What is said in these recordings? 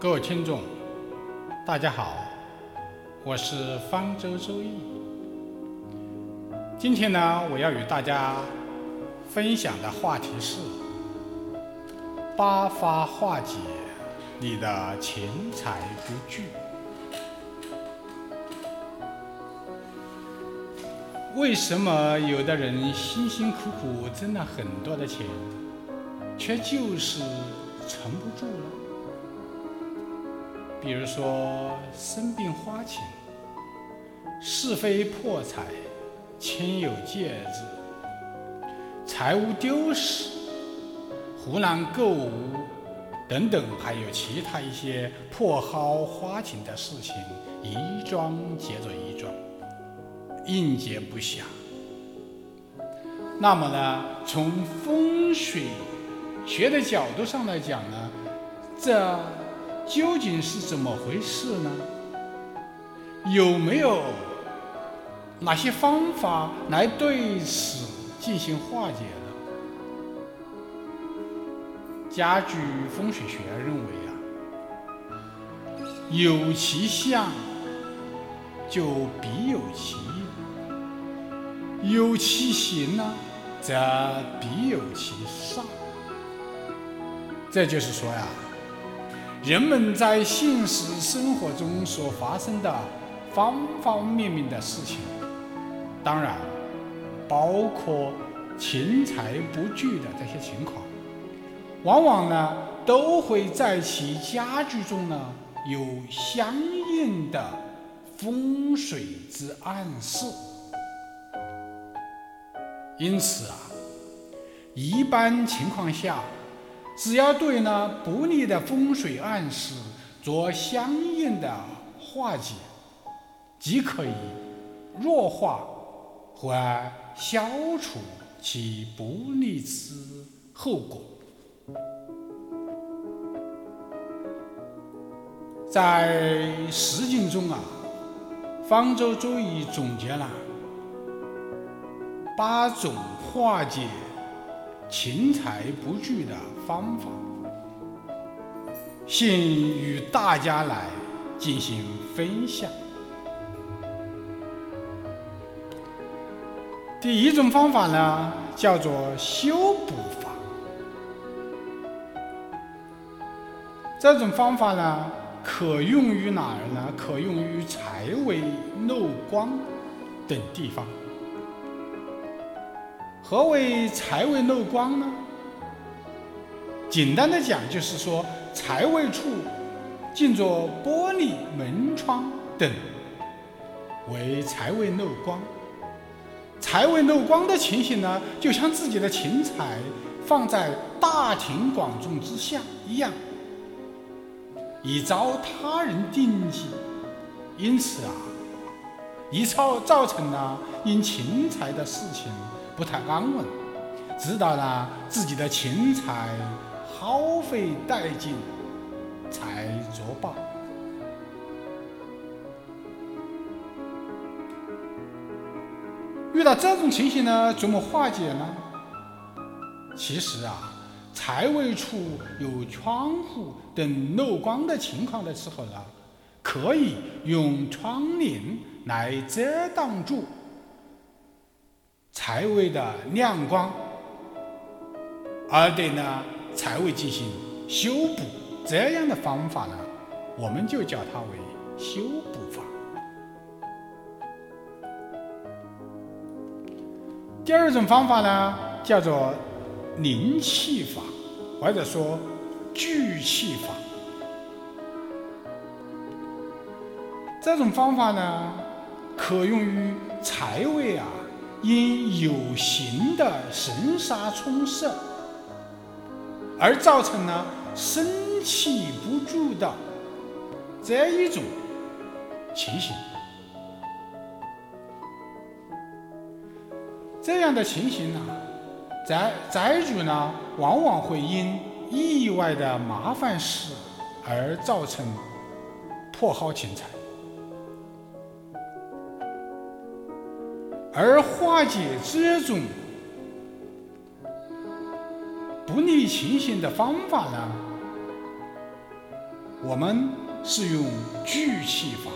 各位听众，大家好，我是方舟周易。今天呢，我要与大家分享的话题是八发化解你的钱财不聚。为什么有的人辛辛苦苦挣了很多的钱，却就是存不住了？比如说生病花钱、是非破财、亲友戒指、财物丢失、胡乱购物等等，还有其他一些破耗花钱的事情，一桩接着一桩。应接不暇。那么呢，从风水学的角度上来讲呢，这究竟是怎么回事呢？有没有哪些方法来对此进行化解呢？家居风水学认为啊，有其相，就必有其有其行呢，则必有其上。这就是说呀，人们在现实生活中所发生的方方面面的事情，当然包括钱财不聚的这些情况，往往呢都会在其家居中呢有相应的风水之暗示。因此啊，一般情况下，只要对呢不利的风水暗示做相应的化解，即可以弱化或消除其不利之后果。在实践中啊，方舟周易总结了。八种化解钱财不聚的方法，现与大家来进行分享。第一种方法呢，叫做修补法。这种方法呢，可用于哪儿呢？可用于财位漏光等地方。何为财位漏光呢？简单的讲，就是说财位处进着玻璃门窗等，为财位漏光。财位漏光的情形呢，就像自己的钱财放在大庭广众之下一样，以遭他人惦记，因此啊，一造造成了因钱财的事情。不太安稳，直到了自己的钱财耗费殆尽才作罢。遇到这种情形呢，怎么化解呢？其实啊，财位处有窗户等漏光的情况的时候呢，可以用窗帘来遮挡住。财位的亮光，而对呢财位进行修补，这样的方法呢，我们就叫它为修补法。第二种方法呢，叫做灵气法，或者说聚气法。这种方法呢，可用于财位啊。因有形的神杀冲射而造成了生气不住的这一种情形，这样的情形呢，宅宅主呢，往往会因意外的麻烦事而造成破耗钱财。而化解这种不利情形的方法呢，我们是用聚气法。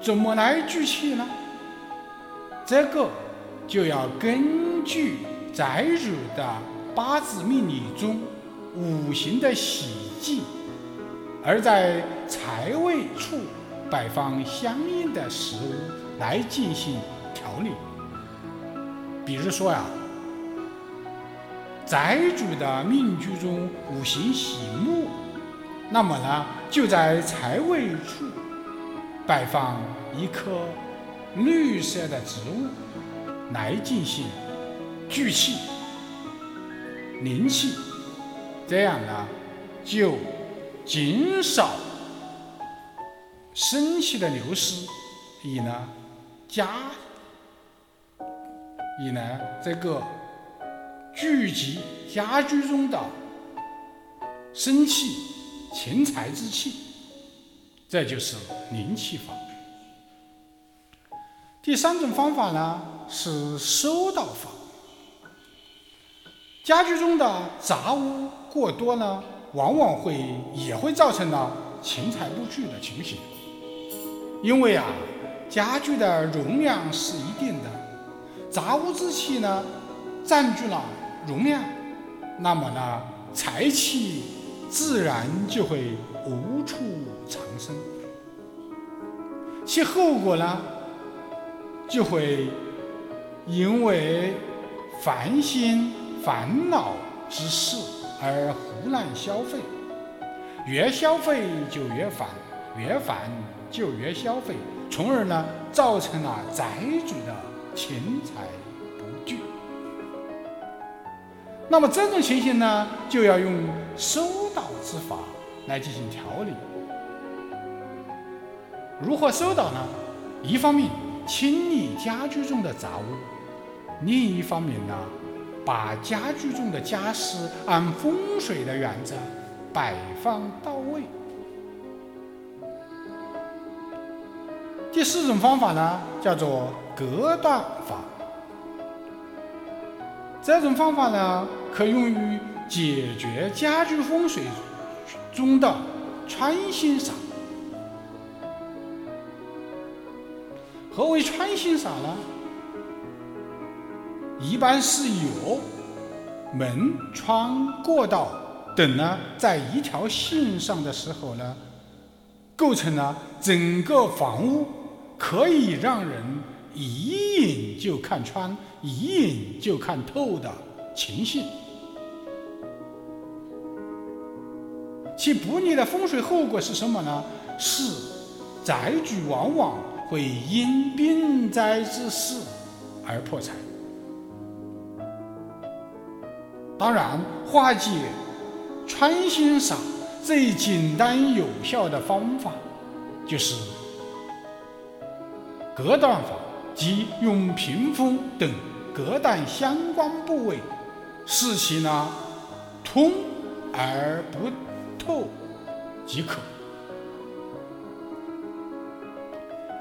怎么来聚气呢？这个就要根据宅主的八字命理中五行的喜忌，而在财位处摆放相应的食物来进行调理。比如说呀，宅主的命局中五行喜木，那么呢，就在财位处摆放一棵绿色的植物来进行聚气、灵气，这样呢，就减少生气的流失，以呢加。以呢，这个聚集家居中的生气、钱财之气，这就是灵气法。第三种方法呢是收到法。家居中的杂物过多呢，往往会也会造成了钱财不聚的情形。因为啊，家具的容量是一定的。杂物之气呢，占据了容量，那么呢，财气自然就会无处藏身，其后果呢，就会因为烦心烦恼之事而胡乱消费，越消费就越烦，越烦就越消费，从而呢，造成了宅主的。钱财不聚，那么这种情形呢，就要用收导之法来进行调理。如何收导呢？一方面清理家居中的杂物，另一方面呢，把家居中的家私按风水的原则摆放到位。第四种方法呢，叫做。隔断法，这种方法呢，可用于解决家居风水中的穿心煞。何为穿心煞呢？一般是有门、窗、过道等呢，在一条线上的时候呢，构成了整个房屋可以让人。一眼就看穿，一眼就看透的情形，其不利的风水后果是什么呢？是宅主往往会因病灾之事而破财。当然，化解穿心煞最简单有效的方法就是隔断法。即用屏风等隔断相关部位，使其呢通而不透即可。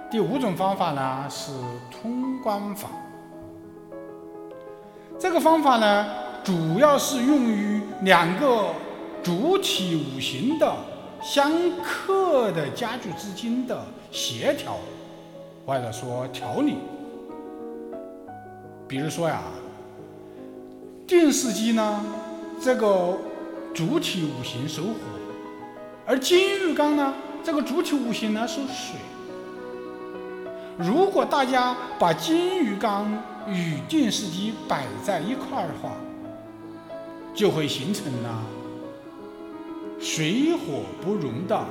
第五种方法呢是通关法，这个方法呢主要是用于两个主体五行的相克的家具之间的协调。或者说调理，比如说呀，电视机呢，这个主体五行属火，而金浴缸呢，这个主体五行呢属水。如果大家把金鱼缸与电视机摆在一块儿的话，就会形成了水火不容的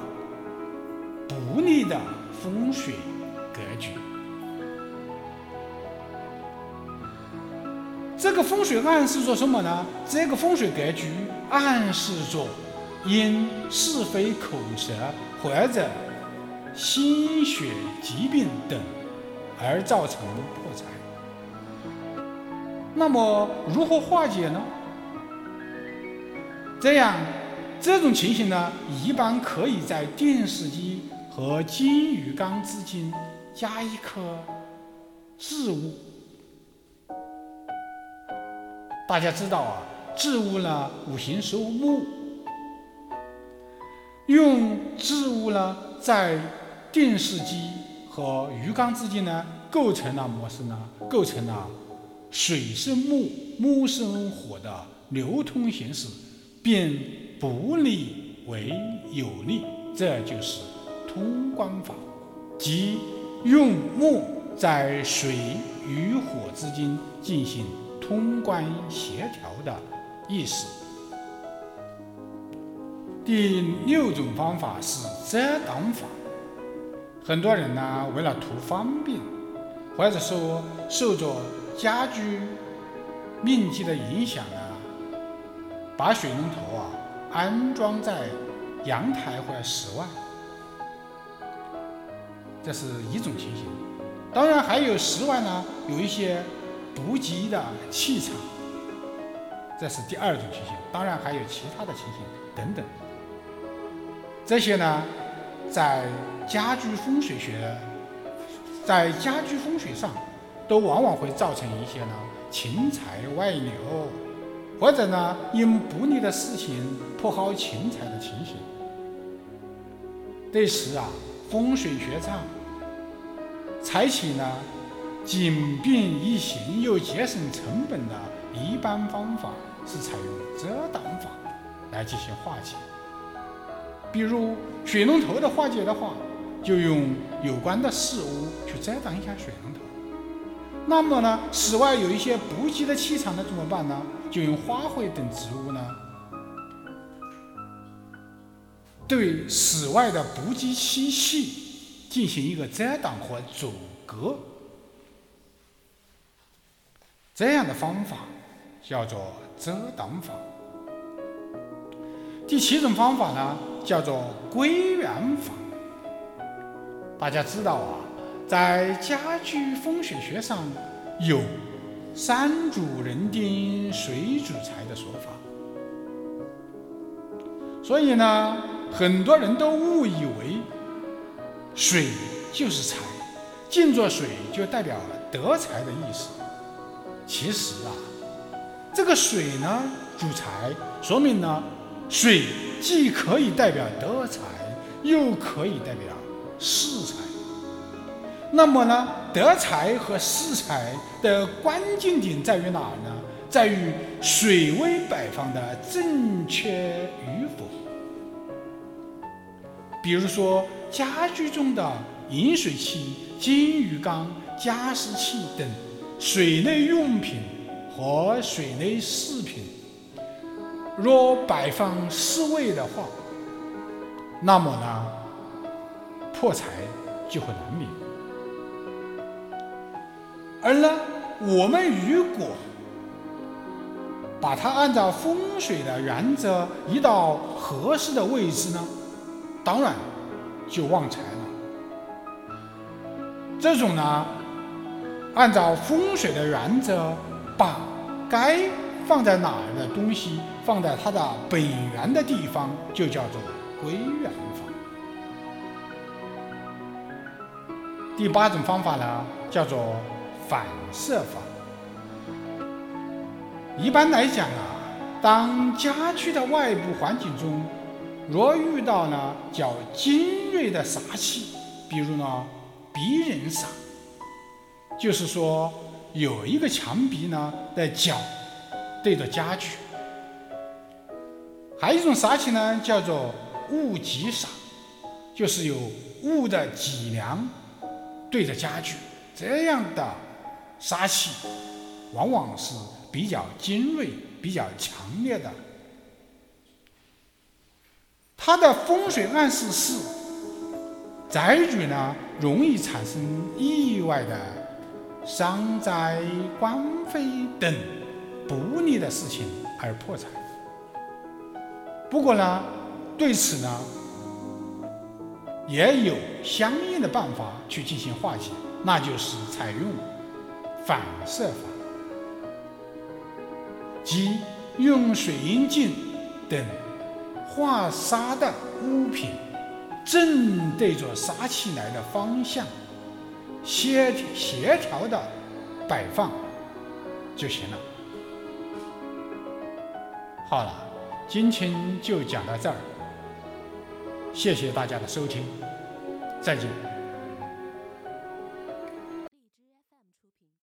不利的风水。格局，这个风水暗示着什么呢？这个风水格局暗示着因是非口舌或者心血疾病等而造成破财。那么如何化解呢？这样，这种情形呢，一般可以在电视机和金鱼缸之间。加一颗置物，大家知道啊，置物呢五行属木，用置物呢在电视机和鱼缸之间呢构成了模式呢，构成了水生木，木生火的流通形式，变不利为有利，这就是通关法，即用木在水与火之间进行通关协调的意思。第六种方法是遮挡法。很多人呢，为了图方便，或者说受着家居面积的影响呢，把水龙头啊安装在阳台或者室外，这是一种情形。当然，还有室外呢有一些不吉的气场，这是第二种情形。当然，还有其他的情形等等。这些呢，在家居风水学，在家居风水上，都往往会造成一些呢钱财外流，或者呢因不利的事情破耗钱财的情形。对此啊，风水学上采取呢简便易行又节省成本的一般方法，是采用遮挡法来进行化解。比如水龙头的化解的话，就用有关的事物去遮挡一下水龙头。那么呢，室外有一些不吉的气场，那怎么办呢？就用花卉等植物呢，对室外的不吉气息进行一个遮挡和阻隔。这样的方法叫做遮挡法。第七种方法呢？叫做归元法。大家知道啊，在家居风水学上有“山主人丁，水主财”的说法，所以呢，很多人都误以为水就是财，静坐水就代表德财的意思。其实啊，这个水呢主财，说明呢。水既可以代表德财，又可以代表世财。那么呢，德财和世财的关键点在于哪呢？在于水位摆放的正确与否。比如说，家居中的饮水器、金鱼缸、加湿器等水类用品和水类饰品。若摆放失位的话，那么呢，破财就会难免。而呢，我们如果把它按照风水的原则移到合适的位置呢，当然就旺财了。这种呢，按照风水的原则把该。放在哪儿的东西放在它的本源的地方，就叫做归元法。第八种方法呢，叫做反射法。一般来讲啊，当家居的外部环境中若遇到呢较尖锐的煞气，比如呢鼻人煞，就是说有一个墙壁呢的角。对着家具，还有一种煞气呢，叫做物极煞，就是有物的脊梁对着家具，这样的煞气往往是比较尖锐、比较强烈的。它的风水暗示是，宅主呢容易产生意外的伤灾、官非等。不利的事情而破财。不过呢，对此呢，也有相应的办法去进行化解，那就是采用反射法，即用水银镜等化沙的物品正对着杀气来的方向，协协调的摆放就行了。好了，今天就讲到这儿。谢谢大家的收听，再见。